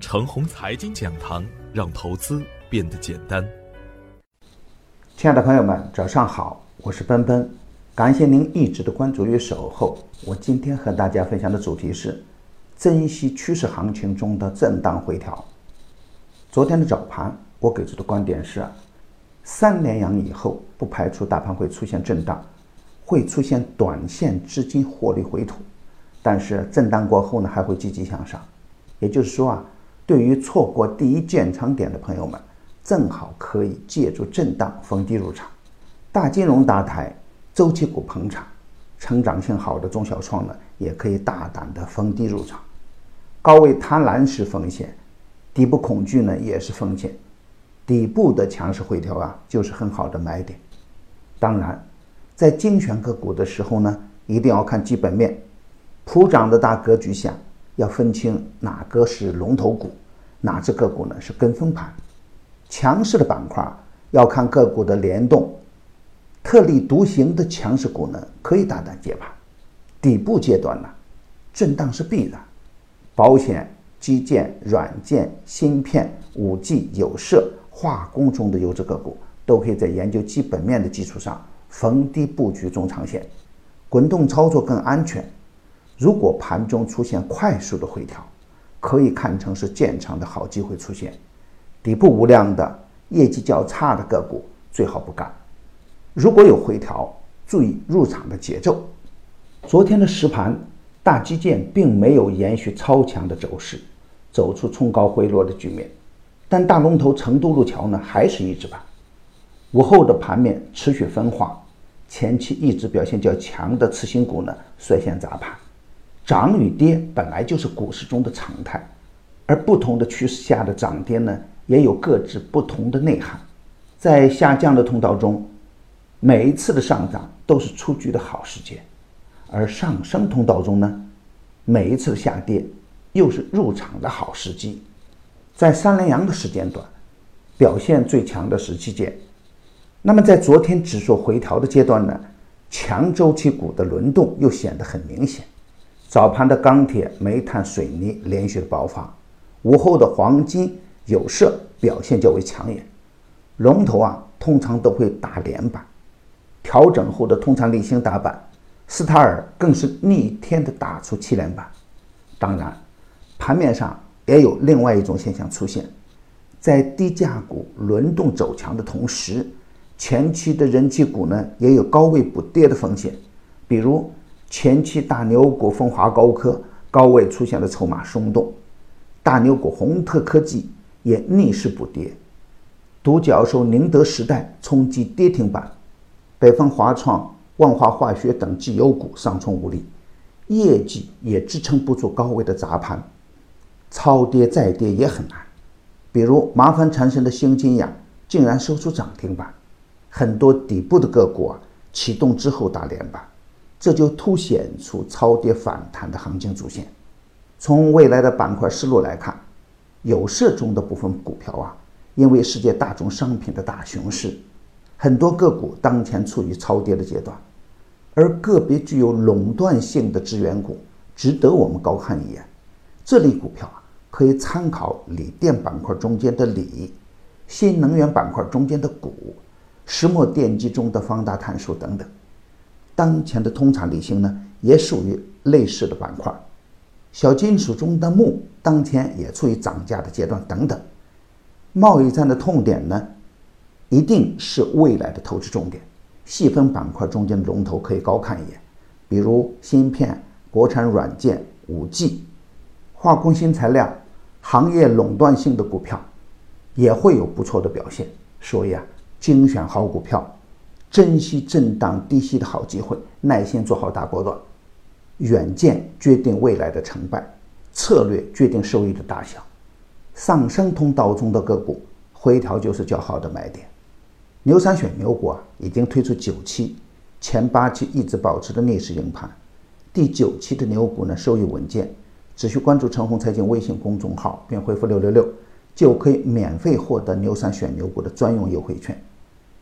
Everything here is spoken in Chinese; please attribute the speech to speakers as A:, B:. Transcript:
A: 程红财经讲堂，让投资变得简单。
B: 亲爱的朋友们，早上好，我是奔奔，感谢您一直的关注与守候。我今天和大家分享的主题是：珍惜趋势行情中的震荡回调。昨天的早盘，我给出的观点是：三连阳以后，不排除大盘会出现震荡，会出现短线资金获利回吐，但是震荡过后呢，还会积极向上。也就是说啊。对于错过第一建仓点的朋友们，正好可以借助震荡逢低入场。大金融搭台，周期股捧场，成长性好的中小创呢，也可以大胆的逢低入场。高位贪婪是风险，底部恐惧呢也是风险。底部的强势回调啊，就是很好的买点。当然，在精选个股的时候呢，一定要看基本面，普涨的大格局下。要分清哪个是龙头股，哪只个股呢是跟风盘。强势的板块要看个股的联动，特立独行的强势股呢可以大胆接盘。底部阶段呢，震荡是必然。保险、基建、软件、芯片、五 G、有色、化工中的优质个股，都可以在研究基本面的基础上逢低布局中长线，滚动操作更安全。如果盘中出现快速的回调，可以看成是建仓的好机会出现。底部无量的业绩较差的个股最好不干。如果有回调，注意入场的节奏。昨天的实盘，大基建并没有延续超强的走势，走出冲高回落的局面。但大龙头成都路桥呢，还是一直板。午后的盘面持续分化，前期一直表现较强的次新股呢，率先砸盘。涨与跌本来就是股市中的常态，而不同的趋势下的涨跌呢，也有各自不同的内涵。在下降的通道中，每一次的上涨都是出局的好时间；而上升通道中呢，每一次的下跌又是入场的好时机。在三连阳的时间段，表现最强的是基建。那么在昨天指数回调的阶段呢，强周期股的轮动又显得很明显。早盘的钢铁、煤炭、水泥连续的爆发，午后的黄金、有色表现较为抢眼。龙头啊，通常都会打连板，调整后的通常例行打板，斯塔尔更是逆天的打出七连板。当然，盘面上也有另外一种现象出现，在低价股轮动走强的同时，前期的人气股呢也有高位补跌的风险，比如。前期大牛股风华高科高位出现了筹码松动，大牛股宏特科技也逆势补跌，独角兽宁德时代冲击跌停板，北方华创、万华化学等绩优股上冲无力，业绩也支撑不住高位的砸盘，超跌再跌也很难。比如麻烦缠身的新金亚竟然收出涨停板，很多底部的个股啊启动之后打连板。这就凸显出超跌反弹的行情主线。从未来的板块思路来看，有色中的部分股票啊，因为世界大宗商品的大熊市，很多个股当前处于超跌的阶段，而个别具有垄断性的资源股值得我们高看一眼。这类股票啊，可以参考锂电板块中间的锂、新能源板块中间的钴、石墨电机中的方大碳素等等。当前的通产锂芯呢，也属于类似的板块，小金属中的钼当前也处于涨价的阶段等等。贸易战的痛点呢，一定是未来的投资重点。细分板块中间的龙头可以高看一眼，比如芯片、国产软件、五 G、化工新材料、行业垄断性的股票，也会有不错的表现。所以啊，精选好股票。珍惜震荡低吸的好机会，耐心做好大波段。远见决定未来的成败，策略决定收益的大小。上升通道中的个股回调就是较好的买点。牛三选牛股啊，已经推出九期，前八期一直保持着逆势硬盘，第九期的牛股呢收益稳健。只需关注陈红财经微信公众号并回复六六六，就可以免费获得牛三选牛股的专用优惠券。